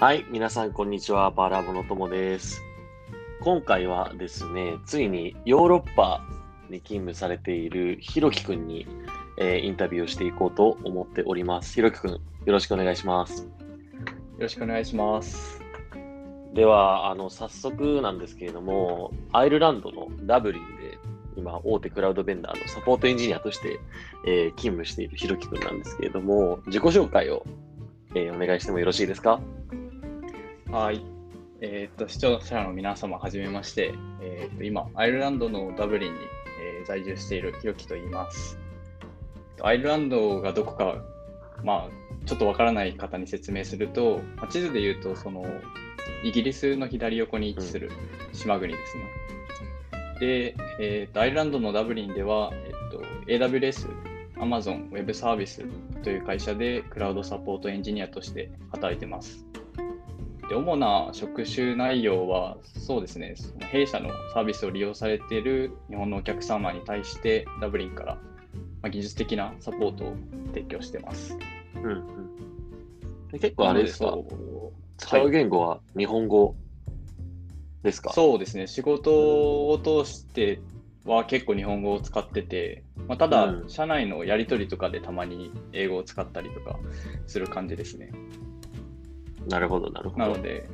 はい、皆さんこんにちは。バーラボの友です。今回はですね、ついにヨーロッパに勤務されているひろきくんに、えーインタビューをしていこうと思っております。ひろきくん、よろしくお願いします。よろしくお願いします。では、あの早速なんですけれども、アイルランドのダブリンで今、大手クラウドベンダーのサポートエンジニアとして、えー勤務しているひろきくんなんですけれども、自己紹介を、えーお願いしてもよろしいですか？はい。えーっと、視聴者の皆様、はじめまして。えーっと、今、アイルランドのダブリンに、えー在住しているひろきと言います。アイルランドがどこか、まあ、ちょっとわからない方に説明すると、まあ地図で言うと、その、イギリスの左横に位置する島国ですね。で、えーっと、アイルランドのダブリンでは、えっと、AWS、Amazon Web サービスという会社でクラウドサポートエンジニアとして働いてます。で主な職種内容は、そうですね、その弊社のサービスを利用されている日本のお客様に対して、ダブリンから、まあ、技術的なサポートを提供してます。うんうん。で結構あれですか？使う言語は日本語ですか、そうですね、仕事を通しては結構日本語を使ってて、まあ、ただ、うん。社内のやり取りとかでたまに英語を使ったりとかする感じですね。なるほど、なるほど。なので、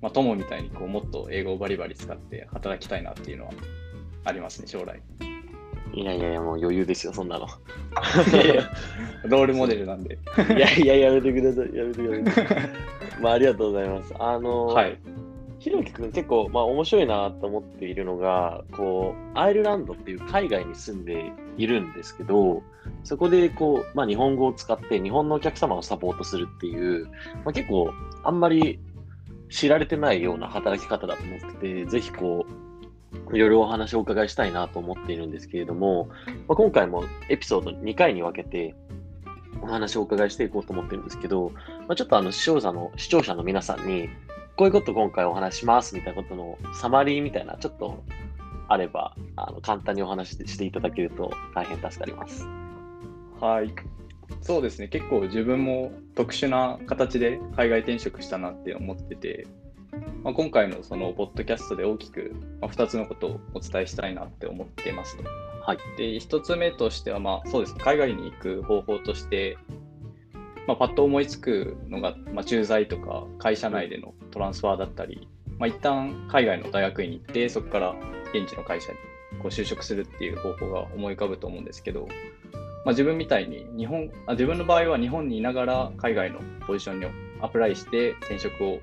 まあ、友みたいにこうもっと英語をバリバリ使って働きたいなっていうのはありますね、将来。いやいやいや、もう余裕ですよ、そんなの。ロールモデルなんで。いやいや、やめてください、やめてください。まあ、ありがとうございます。あの、はい。ひろきくん結構、まあ、面白いなと思っているのが、こう、アイルランドっていう海外に住んでいるんですけど、そこで、こう、まあ、日本語を使って日本のお客様をサポートするっていう、まあ、結構、あんまり知られてないような働き方だと思ってて、ぜひこう、いろいろお話をお伺いしたいなと思っているんですけれども、まあ、今回もエピソード2回に分けてお話をお伺いしていこうと思ってるんですけど、まあ、ちょっとあの視聴者の視聴者の皆さんに、こういうこと今回お話ししますみたいなことのサマリーみたいな、ちょっとあれば、あの簡単にお話ししていただけると大変助かります。はい。そうですね、結構自分も特殊な形で海外転職したなって思ってて、まあ、今回のそのポッドキャストで大きくまあ2つのことをお伝えしたいなって思ってますと。はい。で、1つ目としては、まあそうですね、海外に行く方法として、まあ、パッと思いつくのが、まあ、駐在とか会社内でのトランスファーだったり、まあ、一旦海外の大学院に行って、そこから現地の会社にこう就職するっていう方法が思い浮かぶと思うんですけど、まあ、自分みたいに日本あ自分の場合は日本にいながら海外のポジションにアプライして転職を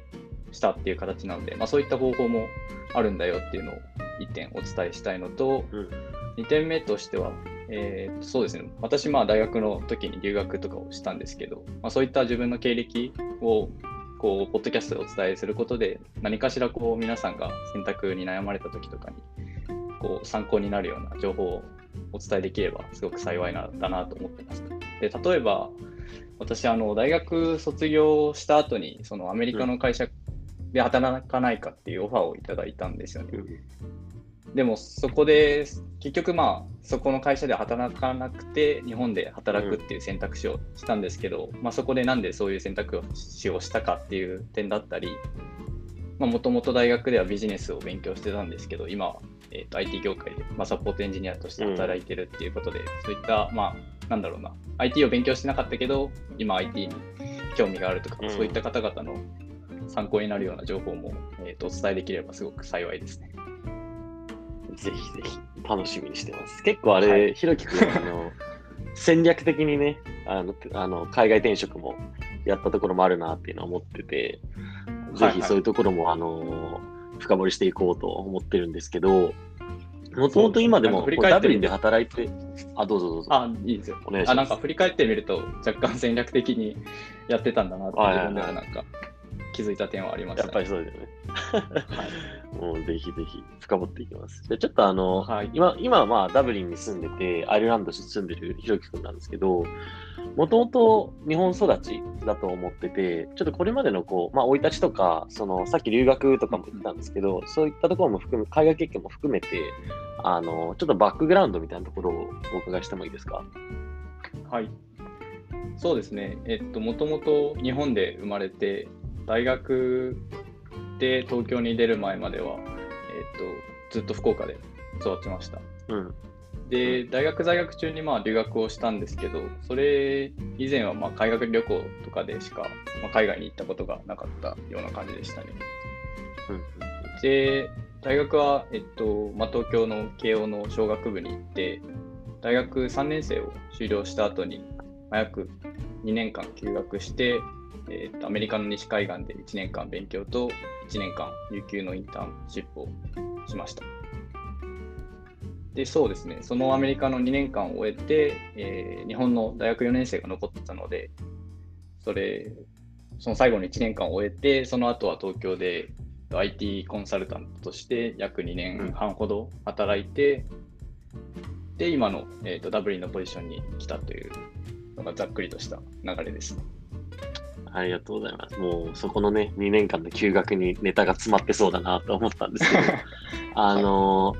したっていう形なので、まあ、そういった方法もあるんだよっていうのを1点お伝えしたいのと、うん。2点目としては、えーそうですね、私、まあ大学の時に留学とかをしたんですけど、まあ、そういった自分の経歴をこうポッドキャストでお伝えすることで、何かしらこう皆さんが選択に悩まれた時とかにこう参考になるような情報をお伝えできれば、すごく幸いなだなと思ってます。で例えば、私、あの大学卒業した後にそのアメリカの会社で働かないかっていうオファーをいただいたんですよね。でもそこで結局まあそこの会社で働かなくて日本で働くっていう選択肢をしたんですけど、まあ、そこでなんでそういう選択肢をしたかっていう点だったりもともと大学ではビジネスを勉強してたんですけど今は、えー、と IT 業界で、まあ、サポートエンジニアとして働いてるっていうことで、そういったまあなんだろうな IT を勉強してなかったけど今 IT に興味があるとか、うんそういった方々の参考になるような情報も、えー、とお伝えできればすごく幸いですね。ぜひぜひ、楽しみにしてます。結構あれ、はいひろきくん、あの、戦略的にね、あの、あの海外転職もやったところもあるなっていうのは思ってて、ぜはいはいひそういうところも、あの、深掘りしていこうと思ってるんですけど、もともと今でもダブリンで働いて、あ、どうぞどうぞ。あ、いいですよ。お願いしますあ、なんか振り返ってみると、若干戦略的にやってたんだなって、はいはいはい自分でもなんか気づいた点はありました、やっぱりそうですよね。はい。もうぜひぜひ深掘っていきます。でちょっとあの、はい今、今はまあダブリンに住んでて、アイルランドに住んでるひろきくんなんですけど、もともと日本育ちだと思ってて、ちょっとこれまでのこう、まあ生い立ちとか、そのさっき留学とかも言ったんですけど、そういったところも含め、海外経験も含めて、あの、ちょっとバックグラウンドみたいなところをお伺いしてもいいですか？はい。そうですね。えっと、もともと日本で生まれて、大学で東京に出る前までは、えっ、と、ずっと福岡で育ちました。うん。で、大学在学中にまあ留学をしたんですけど、それ以前はまあ海外旅行とかでしか、まあ、海外に行ったことがなかったような感じでしたね。うん。で、大学は、えっとまあ、東京の慶応の小学部に行って、大学3年生を修了した後に、まあ、約2年間休学して、えっと、アメリカの西海岸で1年間勉強と1年間有給のインターンシップをしました。で、そうですね、そのアメリカの2年間を終えて、えー日本の大学4年生が残ってたので、それ、その最後の1年間を終えて、その後は東京で IT コンサルタントとして約2年半ほど働いて、で、今の、えー、とダブリンのポジションに来たというのがざっくりとした流れですね。ありがとうございます。もうそこのね、2年間の休学にネタが詰まってそうだなと思ったんですけど、あの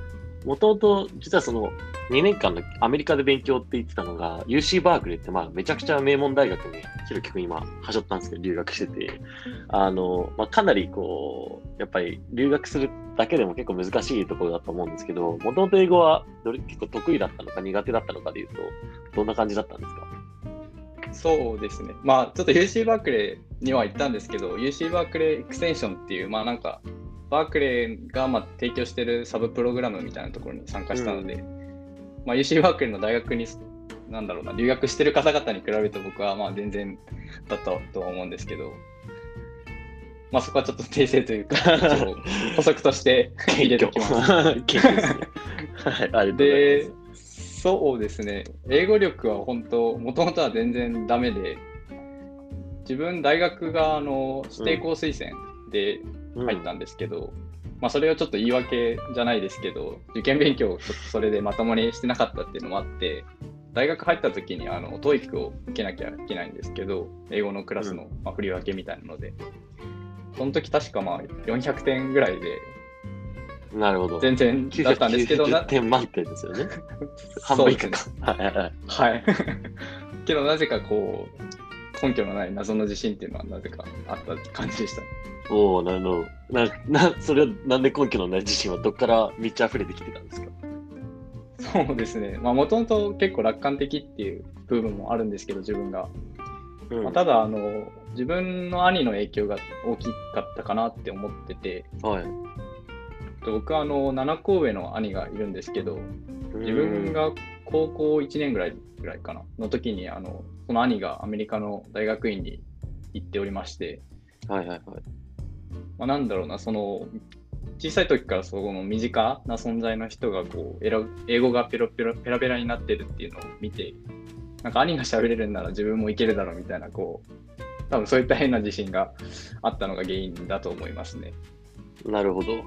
もともと実はその2年間のアメリカで勉強って言ってたのが、UC バークレーってまあめちゃくちゃ名門大学にひろきくん今、はしょったんですけど、留学してて、あの、まあ、かなりこう、やっぱり留学するだけでも結構難しいところだと思うんですけど、もともと英語はどれ結構得意だったのか苦手だったのかでいうと、どんな感じだったんですか？そうですね。まあ、ちょっと UC バークレーには行ったんですけど、UC バークレーエクステンションっていう、まあなんか、バークレーがまあ提供してるサブプログラムみたいなところに参加したので、まあ、UC バークレーの大学に、なんだろうな、留学してる方々に比べると僕はまあ全然だったとは思うんですけど、まあそこはちょっと訂正というか、補足として入れておきます。はい、ありがとうございでます。、そうですね、英語力は本当、もともとは全然ダメで、自分、大学があの指定校推薦で入ったんですけど、まあ、それをちょっと言い訳じゃないですけど、受験勉強をちょっとそれでまともにしてなかったっていうのもあって、大学入った時にあの TOEIC を受けなきゃいけないんですけど、英語のクラスの、まあ、振り分けみたいなので、その時確かまあ400点ぐらいで、なるほど。全然だったんですけど、990な点満点ですよね。半分以下か。はいはいはい。はい。けどなぜかこう、根拠のない謎の自信っていうのはなぜかあった感じでした。おおなるほど。な、な、それはなんで根拠のない自信はどっから満ち溢れてきてたんですか？そうですね。まあもともと結構楽観的っていう部分もあるんですけど、自分が。うんまあ、ただ、あの、自分の兄の影響が大きかったかなって思ってて、はい。僕はあの、7個上の兄がいるんですけど、自分が高校1年ぐらいぐらいかな、の時に、あの、その兄がアメリカの大学院に行っておりまして、うん。はいはいはい。まあ、なんだろうな、その、小さい時からその身近な存在の人がこう、英語がペロペロペラペラになってるっていうのを見て、なんか兄が喋れるんなら自分もいけるだろうみたいな、こう、多分そういった変な自信があったのが原因だと思いますね。なるほど。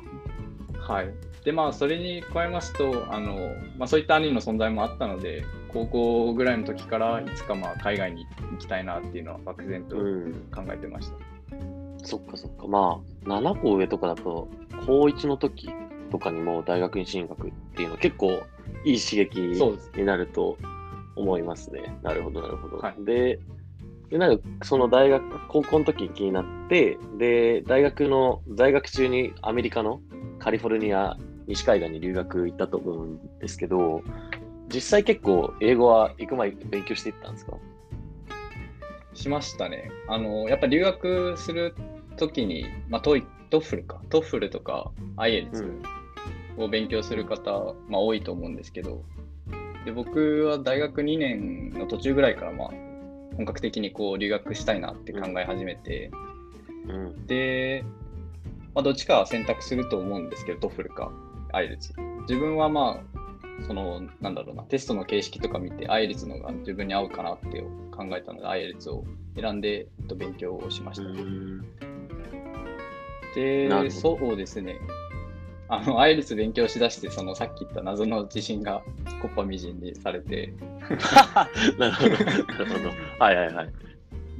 はい。で、まあ、それに加えますと、あの、まあ、そういった兄の存在もあったので、高校ぐらいの時からいつかまあ海外に行きたいなっていうのは漠然とうん。考えてました。そっかそっか。まあ、7個上とかだと、高1の時とかにも大学に進学っていうのは結構いい刺激になると思いますね。なるほど、なるほど。はいで、でなんかその大学、高校の時に気になって、で、大学の在学中にアメリカのカリフォルニア西海岸に留学行ったと思うんですけど、実際結構英語は行く前勉強していったんですか？しましたね。あの、やっぱ留学するときに、まあ、トイ TOEFL か、 TOEFL とか IELTS を勉強する方、まあ、多いと思うんですけど、で僕は大学2年の途中ぐらいから、まあ、本格的にこう留学したいなって考え始めて、うん。で、まあ、どっちかは選択すると思うんですけど、 TOEFL か IELTS。自分はまあ、その、なんだろうな、テストの形式とか見て、IELTS のが自分に合うかなって考えたので、IELTS を選んで、えっと勉強をしました。で、そうですね。あの、IELTS 勉強しだして、そのさっき言った謎の自信がこっぱみじんにされて、なるほど。なるほど。はいはいはい。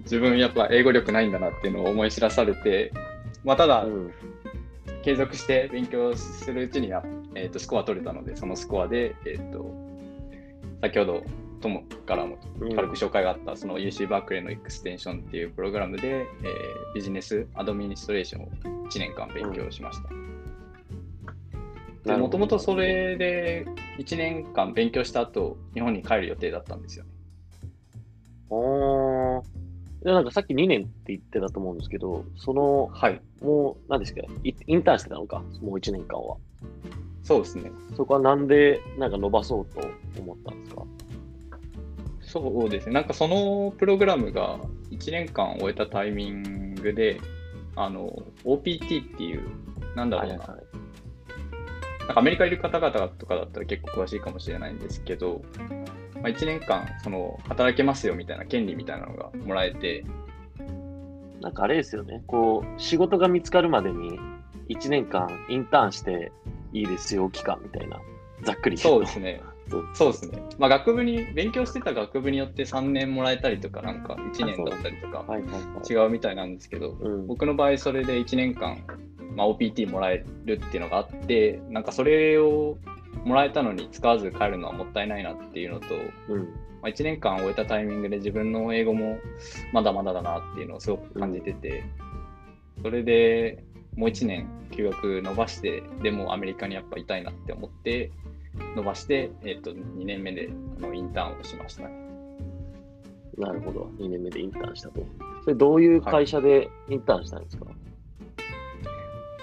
自分やっぱ英語力ないんだなっていうのを思い知らされて、まあ、ただ、うん継続して勉強するうちには、えー、とスコア取れたので、そのスコアで、えー、と先ほどともからも軽く紹介があった、その UC バークレーのエクステンションっていうプログラムで、えー、ビジネスアドミニストレーションを1年間勉強しました。もともとそれで1年間勉強した後、日本に帰る予定だったんですよね。なんかさっき2年って言ってたと思うんですけど、その、はい、もう、何ですか、インターンしてたのか、もう1年間は。そうですね。そこはなんで、なんか伸ばそうと思ったんですか？そうですね。なんかそのプログラムが1年間終えたタイミングで、あの、OPT っていう、なんだろうな、はいはい、なんかアメリカいる方々とかだったら結構詳しいかもしれないんですけど、まあ、1年間その働けますよみたいな権利みたいなのがもらえて、なんかあれですよね、こう、仕事が見つかるまでに1年間インターンしていいですよ、期間みたいな、ざっくりそうですね。そう。ですね。まあ、学部に、勉強してた学部によって3年もらえたりとか、なんか1年だったりとか、違うみたいなんですけど、僕の場合、それで1年間、まあ、OPT もらえるっていうのがあって、なんかそれをもらえたのに使わず帰るのはもったいないなっていうのと、うん、まあ、1年間終えたタイミングで自分の英語もまだまだだなっていうのをすごく感じてて、それでもう1年休学伸ばして、でもアメリカにやっぱいたいなって思って、伸ばして、えっ、ー、と、2年目でのインターンをしましたね。なるほど。2年目でインターンしたと。それどういう会社でインターンしたんですか、はい、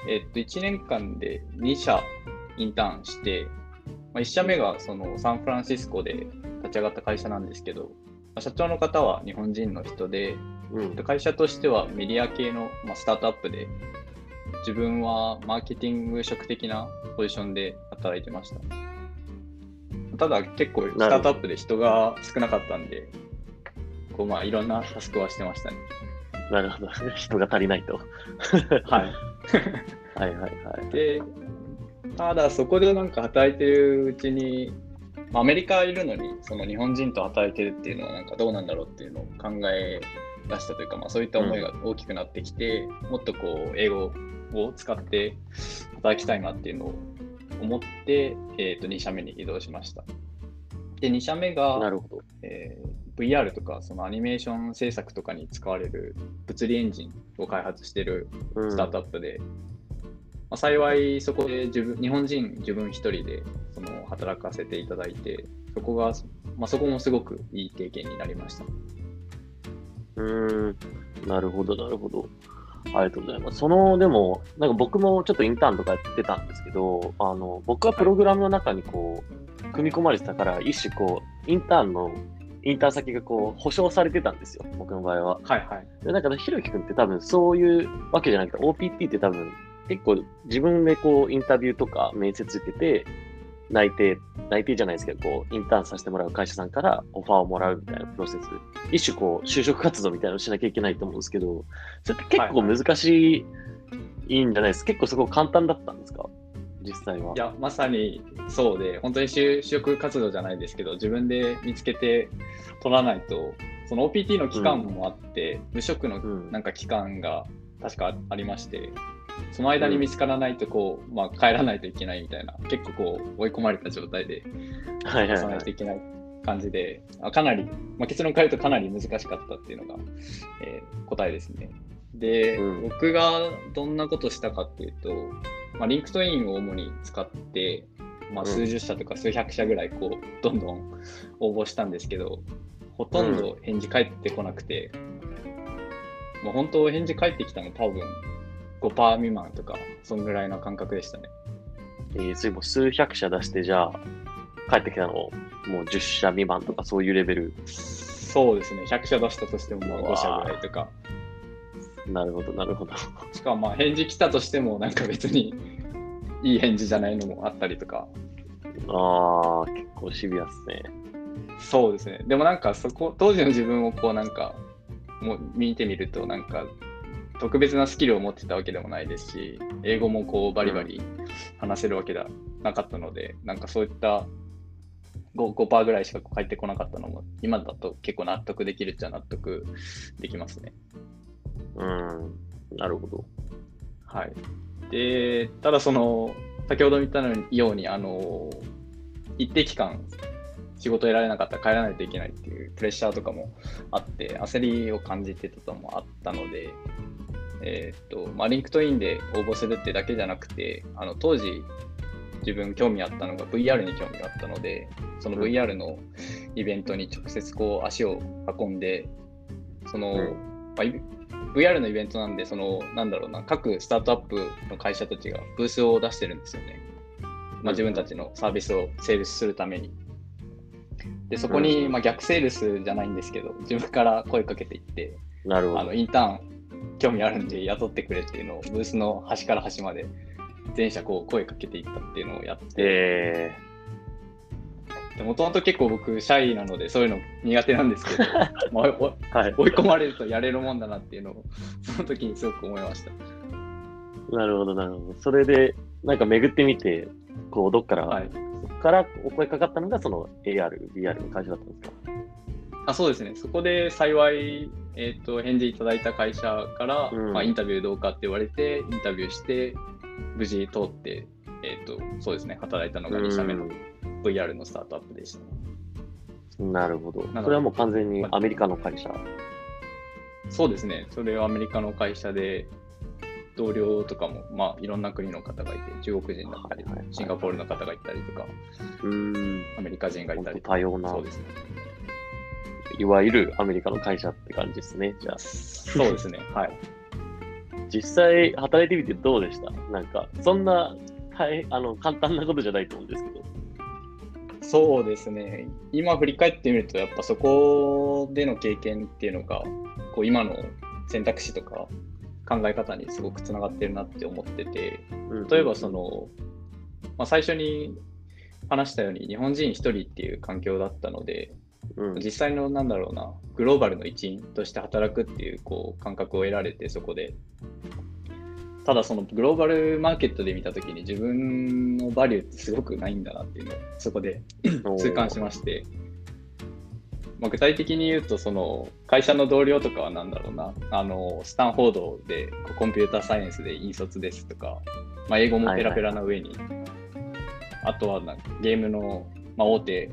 えっ、と、1年間で2社インターンして、まあ、1社目がそのサンフランシスコで立ち上がった会社なんですけど、まあ、社長の方は日本人の人で、うん、会社としてはメディア系の、まあ、スタートアップで、自分はマーケティング職的なポジションで働いてました。ただ結構スタートアップで人が少なかったんで、こうまあいろんなタスクはしてましたね。なるほど。人が足りないと。はい。はいはいはい。で、ただそこでなんか働いてるうちに、アメリカいるのにその日本人と働いてるっていうのはなんかどうなんだろうっていうのを考え出したというか、まあ、そういった思いが大きくなってきて、うん、もっとこう英語を使って働きたいなっていうのを思って、えー、と2社目に移動しました。で、2社目が、なるほど。えー、VR とかそのアニメーション制作とかに使われる物理エンジンを開発しているスタートアップで、うん、まあ、幸いそこで自分日本人自分一人でその働かせていただいて、そこが、まあ、そこもすごくいい経験になりました。うん、なるほど、なるほど。ありがとうございます。その、でも、なんか僕もちょっとインターンとかやってたんですけど、あの、僕はプログラムの中にこう、組み込まれてたから、一種こう、インターンの、インターン先がこう、保証されてたんですよ、僕の場合は。はいはい。で、だから、ひろきくんって多分そういうわけじゃなくて、OPT って多分、結構自分でこう、インタビューとか面接受けて、内定、内定じゃないですけど、こう、インターンさせてもらう会社さんからオファーをもらうみたいなプロセス、一種こう、就職活動みたいなのをしなきゃいけないと思うんですけど、それって結構難しい、はい、いいんじゃないですか？結構そこ簡単だったんですか？実際は。いや、まさにそうで、本当に就職活動じゃないですけど、自分で見つけて取らないと、その OPT の期間もあって、うん、無職のなんか期間が確かありまして、その間に見つからないとこう、まあ、帰らないといけないみたいな、結構こう追い込まれた状態で、はいはい、ない。といけない感じで、あかなり、まあ、結論から言うとかなり難しかったっていうのが、えー、答えですね。で、うん、僕がどんなことしたかっていうと、まあ、 LinkedIn を主に使って、まあ、数十社とか数百社ぐらいこうどんどん応募したんですけど、ほとんど返事返ってこなくて、うん、もう本当返事返ってきたの多分5%未満とか、そんぐらいの感覚でしたね。えー、それも数百社出して、じゃあ、帰ってきたのもう10社未満とかそういうレベルそうですね、100社出したとしてもまあ5社ぐらいとか。なるほど、なるほど。しかもまあ返事来たとしても、なんか別に いい返事じゃないのもあったりとか。ああ、結構シビアっすね。そうですね。でもなんかそこ、当時の自分をこうなんか、もう見てみると、なんか特別なスキルを持ってたわけでもないですし、英語もこうバリバリ話せるわけではなかったので、なんかそういった 5%, 5ぐらいしか返ってこなかったのも、今だと結構納得できるっちゃ納得できますね。うん、なるほど。はい。で、ただその、先ほど言ったように、あの、一定期間、仕事得られなかったら帰らないといけないっていうプレッシャーとかもあって焦りを感じてたのもあったので、えー、っとまあ、 LinkedIn で応募するってだけじゃなくてあの当時自分興味あったのが VR に興味があったのでその VR のイベントに直接こう足を運んでその、うん。まあ、VR のイベントなんでそのなんだろうな各スタートアップの会社たちがブースを出してるんですよね、まあ、自分たちのサービスをセールスするために。でそこに、まあ、逆セールスじゃないんですけど自分から声かけていってなるほど。あのインターン興味あるんで雇ってくれっていうのをブースの端から端まで全社こう声かけていったっていうのをやって、えもともと結構僕シャイなのでそういうの苦手なんですけど まあ、はい、追い込まれるとやれるもんだなっていうのを その時にすごく思いました。なるほどなるほど。それでなんか巡ってみてこうどっから、はい、そこからお声かかったのがその AR、VR の会社だったんですか？あそうですね。そこで幸い、えーと、返事いただいた会社から、うん、まあ、インタビューどうかって言われてインタビューして無事通って、えーと、そうですね、働いたのが2社目の VR のスタートアップでした、ね、なるほど。それはもう完全にアメリカの会社。そうですね、それはアメリカの会社で、同僚とかも、まあ、いろんな国の方がいて、中国人だったり、シンガポールの方がいたりとか、うん。アメリカ人がいたり多様な。そうですね。いわゆるアメリカの会社って感じですね、じゃあ。そうですね、はい。実際働いてみてどうでした？なんか、そんな大あの簡単なことじゃないと思うんですけど。そうですね。今振り返ってみると、やっぱそこでの経験っていうのが、こう今の選択肢とか考え方にすごくつながってるなって思ってて、例えばその、まあ、最初に話したように日本人1人っていう環境だったので、うん、実際のなんだろうなグローバルの一員として働くっていうこう感覚を得られてそこで。ただそのグローバルマーケットで見たときに自分のバリューってすごくないんだなっていうのをそこで痛感しまして、まあ、具体的に言うとその会社の同僚とかは何だろうなあのスタンフォードでコンピューターサイエンスで引率ですとか、まあ、英語もペラペラな上に、あとはなゲームの、まあ、大手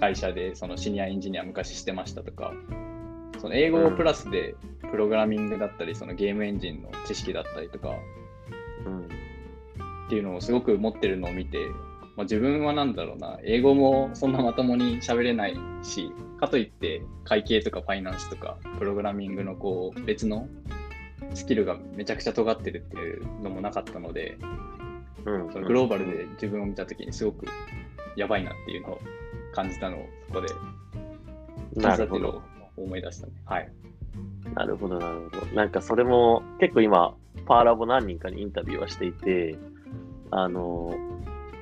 会社でそのシニアエンジニア昔してましたとか、その英語プラスでプログラミングだったり、そのゲームエンジンの知識だったりとか、うん、っていうのをすごく持ってるのを見て、まあ、自分は何だろうな、英語もそんなまともに喋れないし、かといって会計とかファイナンスとかプログラミングのこう別のスキルがめちゃくちゃ尖ってるっていうのもなかったので、うん、そのグローバルで自分を見たときにすごくやばいなっていうのを感じたのをそこで感じたっていうのを思い出したね。はい。なるほど、なるほど。なんかそれも結構今、パーラボ何人かにインタビューはしていて、あの、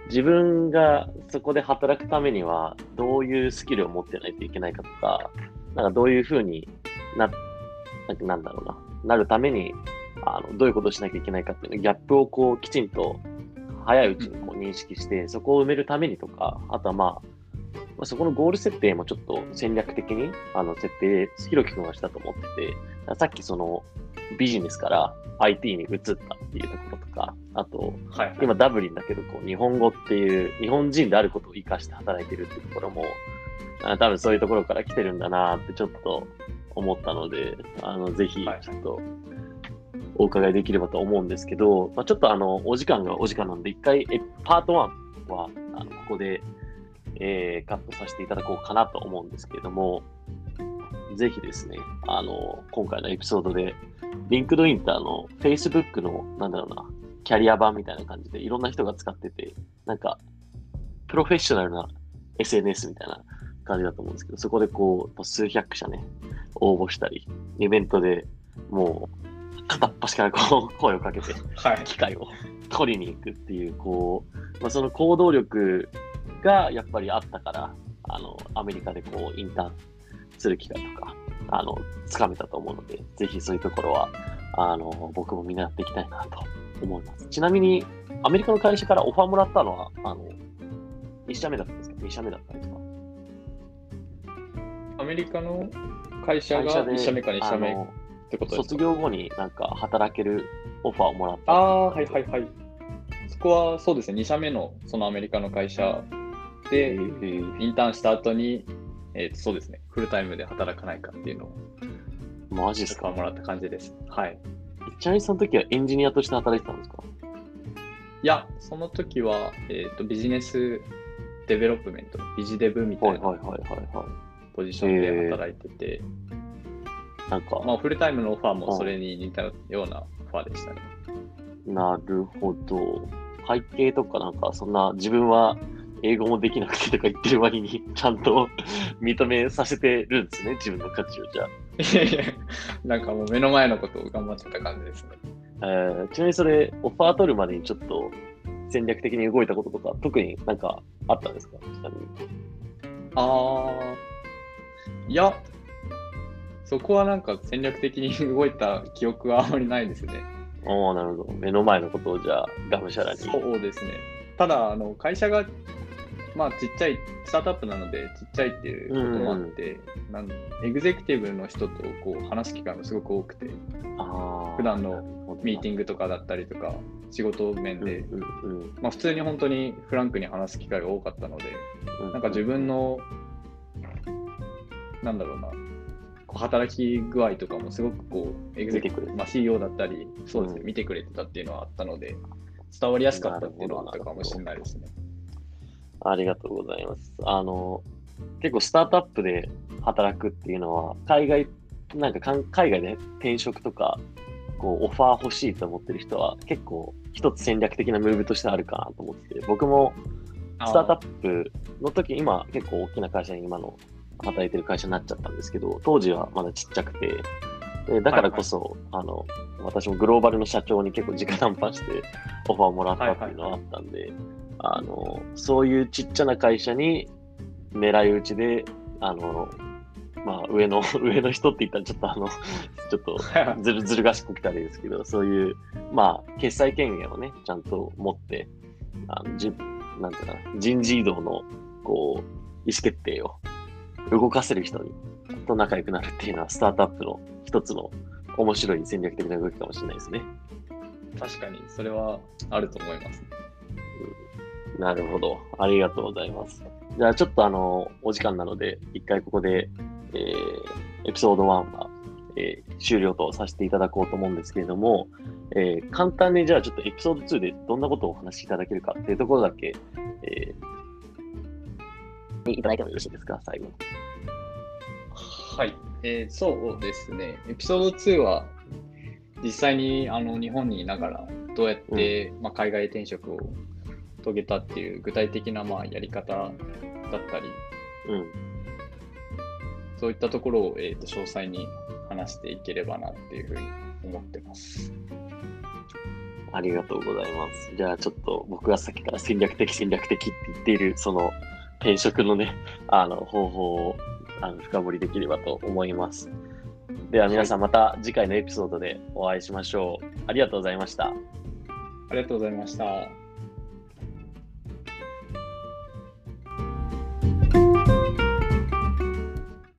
自分がそこで働くためにはどういうスキルを持ってないといけないかとか、なんかどういうふうにな、なんだろうな、なるためにあのどういうことをしなきゃいけないかっていうのギャップをこうきちんと早いうちにこう認識して、そこを埋めるためにとか、あとはまあ、まあ、そこのゴール設定もちょっと戦略的にあの設定、ひろき君はしたと思ってて、さっきそのビジネスから IT に移ったっていうところとか、あと、はい、今ダブリンだけどこう日本語っていう、日本人であることを生かして働いてるっていうところも、あ多分そういうところから来てるんだなってちょっと思ったので、あのぜひちょっとお伺いできればと思うんですけど、まあ、ちょっとあのお時間がお時間なんで、一回えパート1はあのここでえー、カットさせていただこうかなと思うんですけれども、ぜひですね、あの、今回のエピソードで、 LinkedIn ってあの Facebook の、なんだろうな、キャリア版みたいな感じで、いろんな人が使ってて、なんか、プロフェッショナルな SNS みたいな感じだと思うんですけど、そこでこう、数百社ね、応募したり、イベントでもう、片っ端からこう、声をかけて、機会を取りに行くっていう、こう、まあ、その行動力がやっぱりあったから、あの、アメリカでこう、インターンする機会とか、あの、つかめたと思うので、ぜひそういうところは、あの、僕も見習っていきたいなと思います。ちなみに、アメリカの会社からオファーもらったのは、あの、1社目だったんですか ?2 社目だったんですか？アメリカの会社が1社目か2社目ってことですか？卒業後になんか働けるオファーをもらった。ああ、はいはいはい。そこはそうですね、2社目のそのアメリカの会社で、えーインターンした後に、えーとそうですね、フルタイムで働かないかっていうのをマジですか？もらった感じです。はい。ちなみにその時はエンジニアとして働いてたんですか？いや、その時は、えーと business development、 biz dev みたいなポジションで働いてて、い。なんか、まあ、フルタイムのオファーもそれに似たようなオファーでしたね。なるほど。背景とかなんか、そんな自分は英語もできなくてとか言ってる割に、ちゃんと認めさせてるんですね、自分の価値をじゃあ。いやいや、なんかもう目の前のことを頑張ってた感じですね。えーちなみにそれ、オファー取るまでにちょっと戦略的に動いたこととか、特になんかあったんですか？ちなみに。あー、いや、そこはなんか戦略的に動いた記憶はあまりないですね。おーなるほど。目の前のことをじゃあ、がむしゃらに。そうですね。ただ、あの会社が、まあ、ちっちゃい、スタートアップなので、ちっちゃいっていうこともあって、なんエグゼクティブの人とこう話す機会もすごく多くて、普段のミーティンングとかだったりとか、仕事面で、うんうんうん。まあ、普通に本当にフランクに話す機会が多かったので、うんなんか自分の、なんだろうな、働き具合とかもすごくこう、エグゼク見てくれてまあ、CEO だったり、そうですね、うん。見てくれてたっていうのはあったので、伝わりやすかったっていうのはあったかもしれないですね。ありがとうございます。あの、結構スタートアップで働くっていうのは、海外、なんか海外で転職とか、こう、オファー欲しいと思ってる人は、結構一つ戦略的なムーブとしてあるかなと思ってて、僕もスタートアップの時、今結構大きな会社に今の働いてる会社になっちゃったんですけど、当時はまだちっちゃくて、でだからこそ、あの、私もグローバルの社長に結構直談判してオファーをもらったっていうのはあったんで、あの、そういうちっちゃな会社に狙い撃ちで、あの、まあ上の、上の人って言ったらちょっとあの、ちょっと ずるずる賢くてあれですけど、そういう、まあ、決済権限をね、ちゃんと持って、あのじなんていうかな、人事異動の、こう、意思決定を動かせる人に、と仲良くなるっていうのは、スタートアップの一つの面白い戦略的な動きかもしれないですね。確かに、それはあると思います。なるほど。ありがとうございます。じゃあ、ちょっとあの、お時間なので、一回ここで、えーエピソード1は、えー終了とさせていただこうと思うんですけれども、えー簡単にじゃあちょっとエピソード2でどんなことをお話しいただけるかっていうところだけ、えー、いただいてもよろしいですか、最後に。はい、えーそうですね。エピソード2は、実際にあの日本にいながら、どうやって、まあ、海外転職を遂げたっていう具体的なまあやり方だったり、うん。そういったところを、えー、と詳細に話していければなっていうふうに思ってます。ありがとうございます。じゃあちょっと僕がさっきから戦略的戦略的って言っているその転職のね、あの方法をあの深掘りできればと思います。では皆さんまた次回のエピソードでお会いしましょう。ありがとうございました。ありがとうございました。